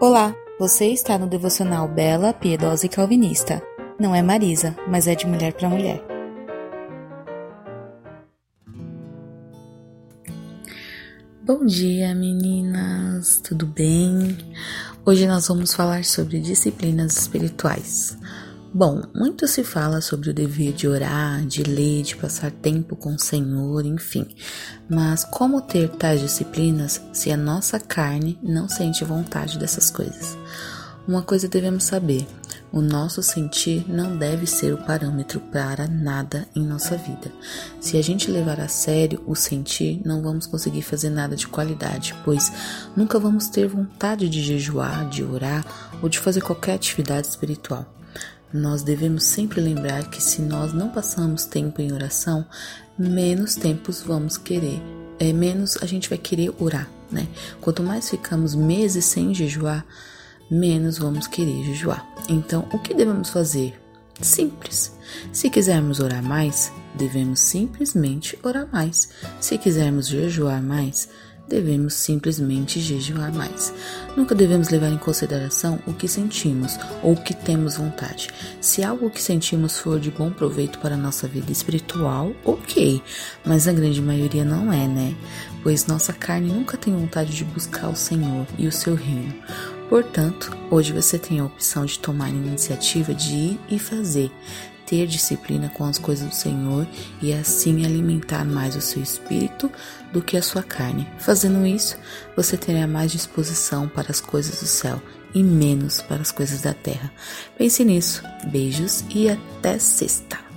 Olá, você está no devocional Bela, Piedosa e Calvinista. Não é Marisa, mas é de mulher para mulher. Bom dia, meninas, tudo bem? Hoje nós vamos falar sobre disciplinas espirituais. Bom, muito se fala sobre o dever de orar, de ler, de passar tempo com o Senhor, enfim. Mas como ter tais disciplinas se a nossa carne não sente vontade dessas coisas? Uma coisa devemos saber: o nosso sentir não deve ser o parâmetro para nada em nossa vida. Se a gente levar a sério o sentir, não vamos conseguir fazer nada de qualidade, pois nunca vamos ter vontade de jejuar, de orar ou de fazer qualquer atividade espiritual. Nós devemos sempre lembrar que se nós não passamos tempo em oração, menos tempos vamos querer, é menos a gente vai querer orar, né? Quanto mais ficamos meses sem jejuar, menos vamos querer jejuar. Então, o que devemos fazer? Simples. Se quisermos orar mais, devemos simplesmente orar mais. Se quisermos jejuar mais, devemos simplesmente jejuar mais. Nunca devemos levar em consideração o que sentimos ou o que temos vontade. Se algo que sentimos for de bom proveito para a nossa vida espiritual, ok, mas a grande maioria não é, né? Pois nossa carne nunca tem vontade de buscar o Senhor e o seu reino. Portanto, hoje você tem a opção de tomar a iniciativa de ir e fazer, ter disciplina com as coisas do Senhor e assim alimentar mais o seu espírito do que a sua carne. Fazendo isso, você terá mais disposição para as coisas do céu e menos para as coisas da terra. Pense nisso. Beijos e até sexta.